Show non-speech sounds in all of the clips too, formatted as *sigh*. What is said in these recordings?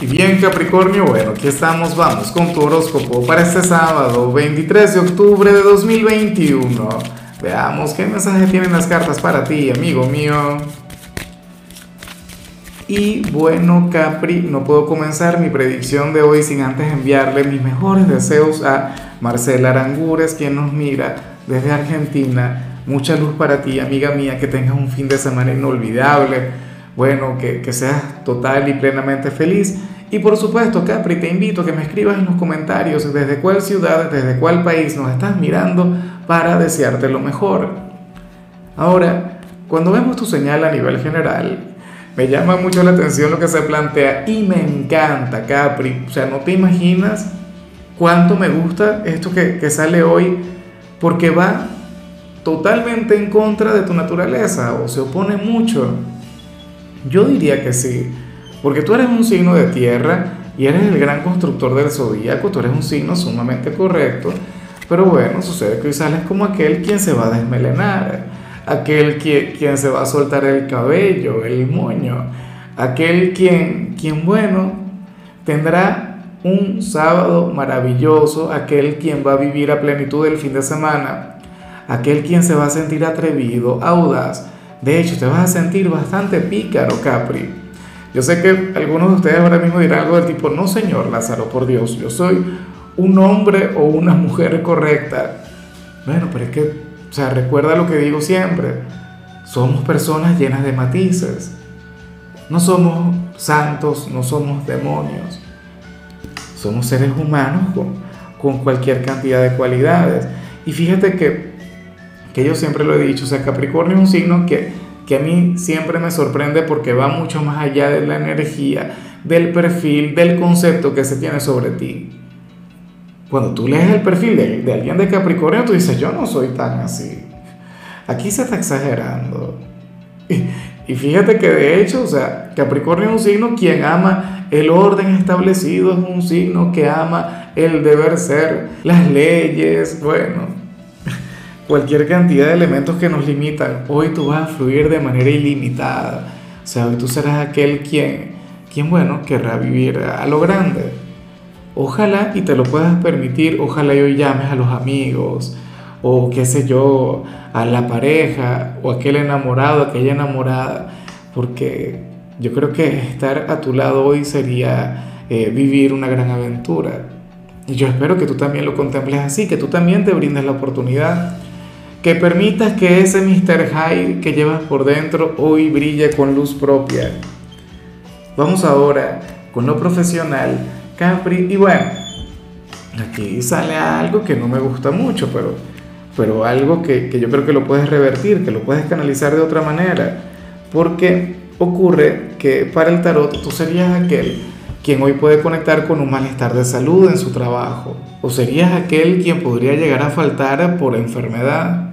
Y bien Capricornio, bueno, aquí estamos, vamos con tu horóscopo para este sábado 23 de octubre de 2021. Veamos qué mensaje tienen las cartas para ti, amigo mío. Y bueno, Capri, no puedo comenzar mi predicción de hoy sin antes enviarle mis mejores deseos a Marcela Arangures, quien nos mira desde Argentina. Mucha luz para ti, amiga mía, que tengas un fin de semana inolvidable bueno, que, que, seas total y plenamente feliz. Y por supuesto, Capri, te invito a que me escribas en los comentarios desde cuál ciudad, desde cuál país nos estás mirando para desearte lo mejor. Ahora, cuando vemos tu señal a nivel general, me llama mucho la atención lo que se plantea y me encanta, Capri. O sea, no te imaginas cuánto me gusta esto que, que sale hoy, porque va totalmente en contra de tu naturaleza o se opone mucho. Yo diría que sí, porque tú eres un signo de tierra y eres el gran constructor del zodíaco, tú eres un signo sumamente correcto, pero bueno, sucede que hoy sales como aquel quien se va a desmelenar, aquel quien, quien se va a soltar el cabello, el moño, aquel quien, quien, bueno, tendrá un sábado maravilloso, aquel quien va a vivir a plenitud el fin de semana, aquel quien se va a sentir atrevido, audaz, de hecho, te vas a sentir bastante pícaro, Capri. Yo sé que algunos de ustedes ahora mismo dirán algo del tipo, no señor Lázaro, por Dios, yo soy un hombre o una mujer correcta. Bueno, pero es que, o sea, recuerda lo que digo siempre, somos personas llenas de matices. No somos santos, no somos demonios. Somos seres humanos con, con cualquier cantidad de cualidades. Y fíjate que que yo siempre lo he dicho, o sea, Capricornio es un signo que, que a mí siempre me sorprende porque va mucho más allá de la energía, del perfil, del concepto que se tiene sobre ti. Cuando tú lees el perfil de, alguien de Capricornio, tú dices, yo no soy tan así. Aquí se está exagerando. Y, *laughs* y fíjate que de hecho, o sea, Capricornio es un signo quien ama el orden establecido, es un signo que ama el deber ser, las leyes, bueno, cualquier cantidad de elementos que nos limitan. Hoy tú vas a fluir de manera ilimitada. O sea, hoy tú serás aquel quien, quien bueno, querrá vivir a lo grande. Ojalá y te lo puedas permitir, ojalá y hoy llames a los amigos, o qué sé yo, a la pareja, o aquel enamorado, aquella enamorada, porque yo creo que estar a tu lado hoy sería eh, vivir una gran aventura. Y yo espero que tú también lo contemples así, que tú también te brindes la oportunidad que permitas que ese Mr. Hyde que llevas por dentro hoy brille con luz propia. Vamos ahora con lo profesional, Capri. Y bueno, aquí sale algo que no me gusta mucho, pero, pero algo que, que yo creo que lo puedes revertir, que lo puedes canalizar de otra manera. Porque ocurre que para el tarot tú serías aquel quien hoy puede conectar con un malestar de salud en su trabajo, o serías aquel quien podría llegar a faltar por enfermedad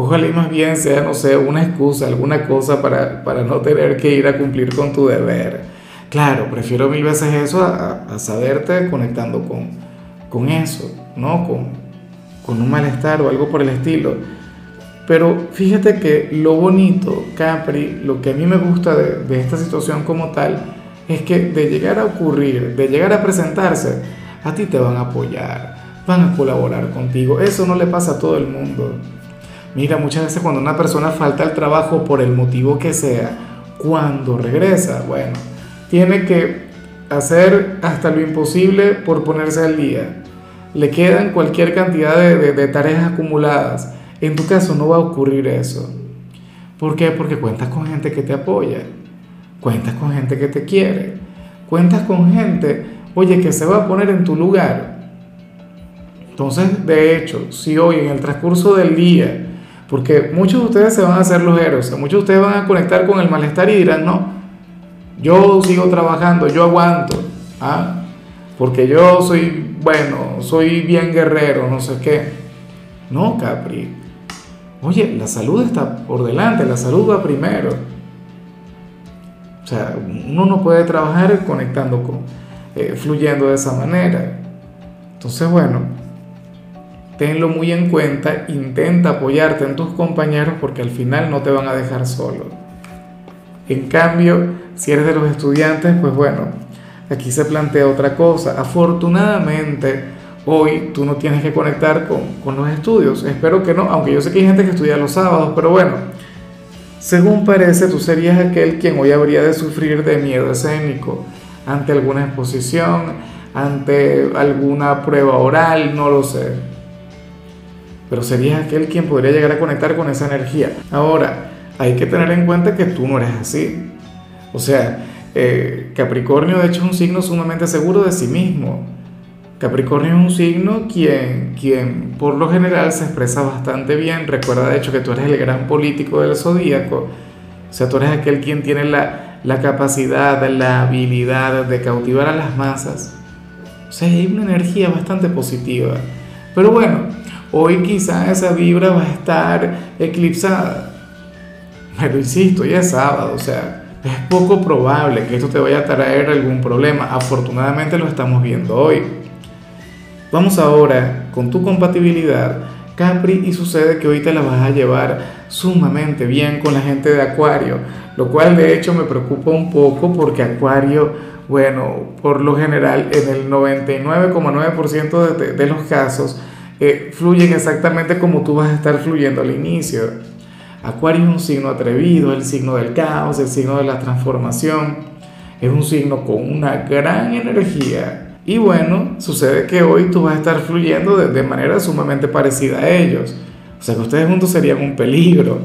Ojalá y más bien sea, no sé, una excusa, alguna cosa para, para no tener que ir a cumplir con tu deber. Claro, prefiero mil veces eso a, a saberte conectando con, con eso, ¿no? Con, con un malestar o algo por el estilo. Pero fíjate que lo bonito, Capri, lo que a mí me gusta de, de, esta situación como tal, es que de llegar a ocurrir, de llegar a presentarse, a ti te van a apoyar, van a colaborar contigo. Eso no le pasa a todo el mundo. Mira, muchas veces cuando una persona falta al trabajo por el motivo que sea, cuando regresa, bueno, tiene que hacer hasta lo imposible por ponerse al día. Le quedan cualquier cantidad de, de, tareas acumuladas. En tu caso no va a ocurrir eso. ¿Por qué? Porque cuentas con gente que te apoya, cuentas con gente que te quiere, cuentas con gente, oye, que se va a poner en tu lugar. Entonces, de hecho, si hoy en el transcurso del día porque muchos de ustedes se van a hacer los héroes, muchos de ustedes van a conectar con el malestar y dirán, no, yo sigo trabajando, yo aguanto, ¿ah? porque yo soy bueno, soy bien guerrero, no sé qué. No, Capri. Oye, la salud está por delante, la salud va primero. O sea, uno no puede trabajar conectando con, eh, fluyendo de esa manera. Entonces, bueno, tenlo muy en cuenta, intenta apoyarte en tus compañeros porque al final no te van a dejar solo. En cambio, si eres de los estudiantes, pues bueno, aquí se plantea otra cosa. Afortunadamente, hoy tú no tienes que conectar con, con los estudios. Espero que no, aunque yo sé que hay gente que estudia los sábados, pero bueno, según parece, tú serías aquel quien hoy habría de sufrir de miedo escénico ante alguna exposición, ante alguna prueba oral, no lo sé. Pero serías aquel quien podría llegar a conectar con esa energía. Ahora, hay que tener en cuenta que tú no eres así. O sea, eh, Capricornio de hecho es un signo sumamente seguro de sí mismo. Capricornio es un signo quien, quien por lo general se expresa bastante bien. Recuerda de hecho que tú eres el gran político del zodíaco. O sea, tú eres aquel quien tiene la, la capacidad, la habilidad de cautivar a las masas. O sea, hay una energía bastante positiva. Pero bueno, hoy quizá esa vibra va a estar eclipsada. Pero insisto, ya es sábado, o sea, es poco probable que esto te vaya a traer algún problema. Afortunadamente lo estamos viendo hoy. Vamos ahora con tu compatibilidad, Capri, y sucede que hoy te la vas a llevar sumamente bien con la gente de Acuario, lo cual de hecho me preocupa un poco porque Acuario, bueno, por lo general en el 99,9% de, de, los casos eh, fluyen exactamente como tú vas a estar fluyendo al inicio. Acuario es un signo atrevido, el signo del caos, el signo de la transformación. Es un signo con una gran energía. Y bueno, sucede que hoy tú vas a estar fluyendo de, manera sumamente parecida a ellos. O sea que ustedes juntos serían un peligro.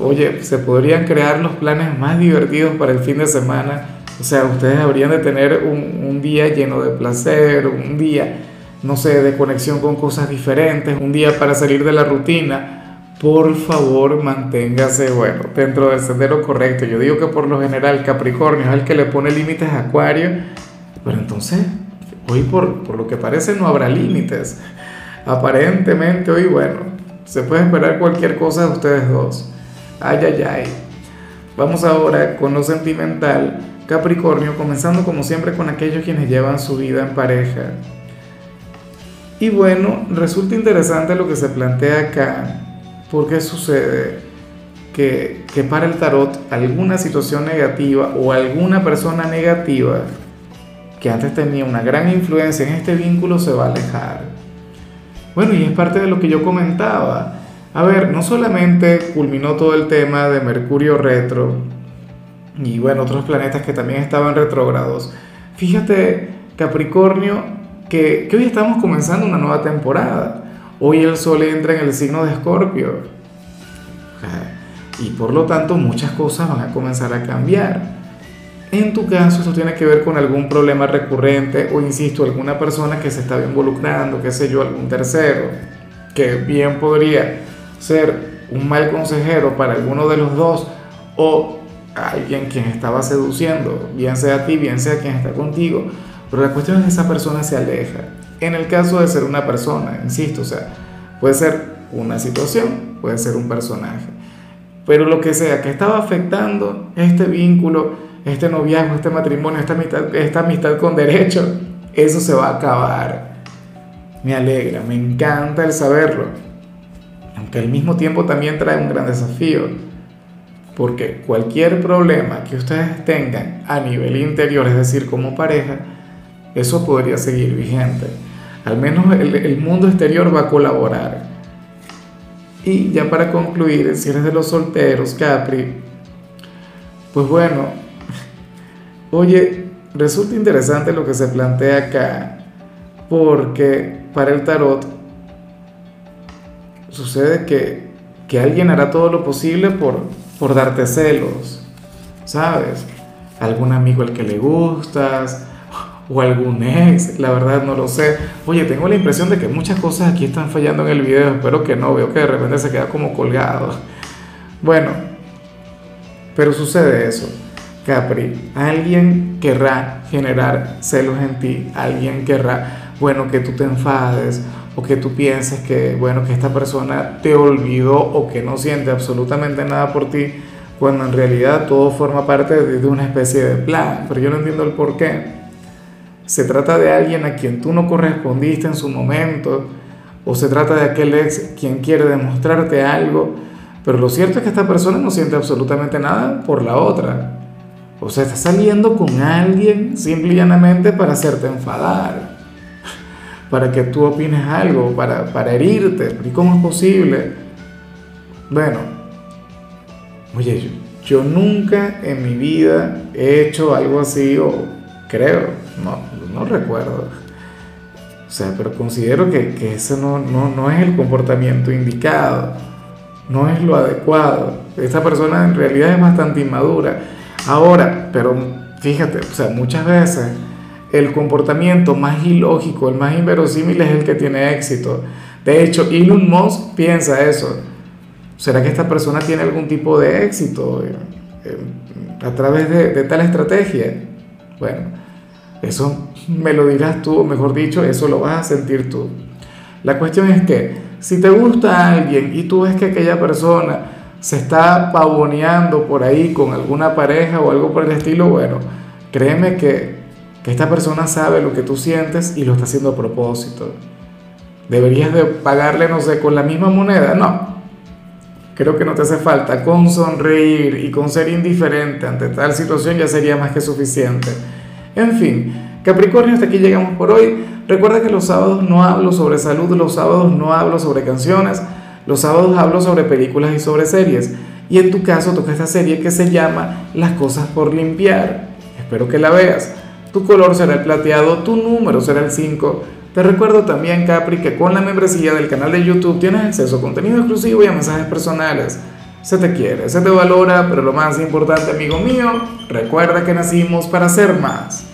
Oye, se podrían crear los planes más divertidos para el fin de semana. O sea, ustedes habrían de tener un día lleno de placer, un día, no sé, de conexión con cosas diferentes, un día para salir de la rutina por favor manténgase, bueno, dentro del sendero correcto. Yo digo que por lo general Capricornio es el que le pone límites a Acuario, pero entonces hoy por, por lo que parece no habrá límites. Aparentemente hoy, bueno, se puede esperar cualquier cosa de ustedes dos. Ay, ay, ay. Vamos ahora con lo sentimental. Capricornio, comenzando como siempre con aquellos quienes llevan su vida en pareja. Y bueno, resulta interesante lo que se plantea acá ¿Por qué sucede que, que para el tarot alguna situación negativa o alguna persona negativa que antes tenía una gran influencia en este vínculo se va a alejar? Bueno, y es parte de lo que yo comentaba. A ver, no solamente culminó todo el tema de Mercurio retro y bueno, otros planetas que también estaban retrógrados. Fíjate, Capricornio, que, que hoy estamos comenzando una nueva temporada. Hoy el Sol entra en el signo de Escorpio. Y por lo tanto muchas cosas van a comenzar a cambiar. En tu caso esto tiene que ver con algún problema recurrente o, insisto, alguna persona que se está involucrando, qué sé yo, algún tercero, que bien podría ser un mal consejero para alguno de los dos o alguien quien estaba seduciendo, bien sea a ti, bien sea quien está contigo. Pero la cuestión es que esa persona se aleja. En el caso de ser una persona, insisto, o sea, puede ser una situación, puede ser un personaje, pero lo que sea que estaba afectando este vínculo, este noviazgo, este matrimonio, esta amistad, esta amistad con derecho, eso se va a acabar. Me alegra, me encanta el saberlo, aunque al mismo tiempo también trae un gran desafío, porque cualquier problema que ustedes tengan a nivel interior, es decir, como pareja, eso podría seguir vigente al menos el, mundo exterior va a colaborar. Y ya para concluir, si eres de los solteros, Capri, pues bueno, oye, resulta interesante lo que se plantea acá, porque para el tarot sucede que, que alguien hará todo lo posible por, por darte celos, ¿sabes? Algún amigo al que le gustas, o algún ex, la verdad no lo sé. Oye, tengo la impresión de que muchas cosas aquí están fallando en el video, espero que no, veo que de repente se queda como colgado. Bueno, pero sucede eso. Capri, alguien querrá generar celos en ti, alguien querrá, bueno, que tú te enfades o que tú pienses que, bueno, que esta persona te olvidó o que no siente absolutamente nada por ti, cuando en realidad todo forma parte de, una especie de plan, pero yo no entiendo el por qué se trata de alguien a quien tú no correspondiste en su momento, o se trata de aquel ex quien quiere demostrarte algo, pero lo cierto es que esta persona no siente absolutamente nada por la otra. O sea, estás saliendo con alguien simple y llanamente para hacerte enfadar, para que tú opines algo, para, para herirte. ¿Y cómo es posible? Bueno, oye, yo, yo nunca en mi vida he hecho algo así, o creo, no, no recuerdo. O sea, pero considero que, que ese no, no, no es el comportamiento indicado, no es lo adecuado. Esta persona en realidad es bastante inmadura. Ahora, pero fíjate, o sea, muchas veces el comportamiento más ilógico, el más inverosímil es el que tiene éxito. De hecho, Elon Musk piensa eso. ¿Será que esta persona tiene algún tipo de éxito eh, eh, a través de, de tal estrategia? Bueno, eso me lo dirás tú, mejor dicho, eso lo vas a sentir tú. La cuestión es que si te gusta alguien y tú ves que aquella persona se está pavoneando por ahí con alguna pareja o algo por el estilo, bueno, créeme que, que esta persona sabe lo que tú sientes y lo está haciendo a propósito. ¿Deberías de pagarle, no sé, con la misma moneda? No, creo que no te hace falta. Con sonreír y con ser indiferente ante tal situación ya sería más que suficiente. En fin, Capricornio, hasta aquí llegamos por hoy. Recuerda que los sábados no hablo sobre salud, los sábados no hablo sobre canciones, los sábados hablo sobre películas y sobre series. Y en tu caso toca esta serie que se llama Las cosas por limpiar. Espero que la veas. Tu color será el plateado, tu número será el 5. Te recuerdo también, Capri, que con la membresía del canal de YouTube tienes acceso a contenido exclusivo y a mensajes personales. Se te quiere, se te valora, pero lo más importante, amigo mío, recuerda que nacimos para ser más.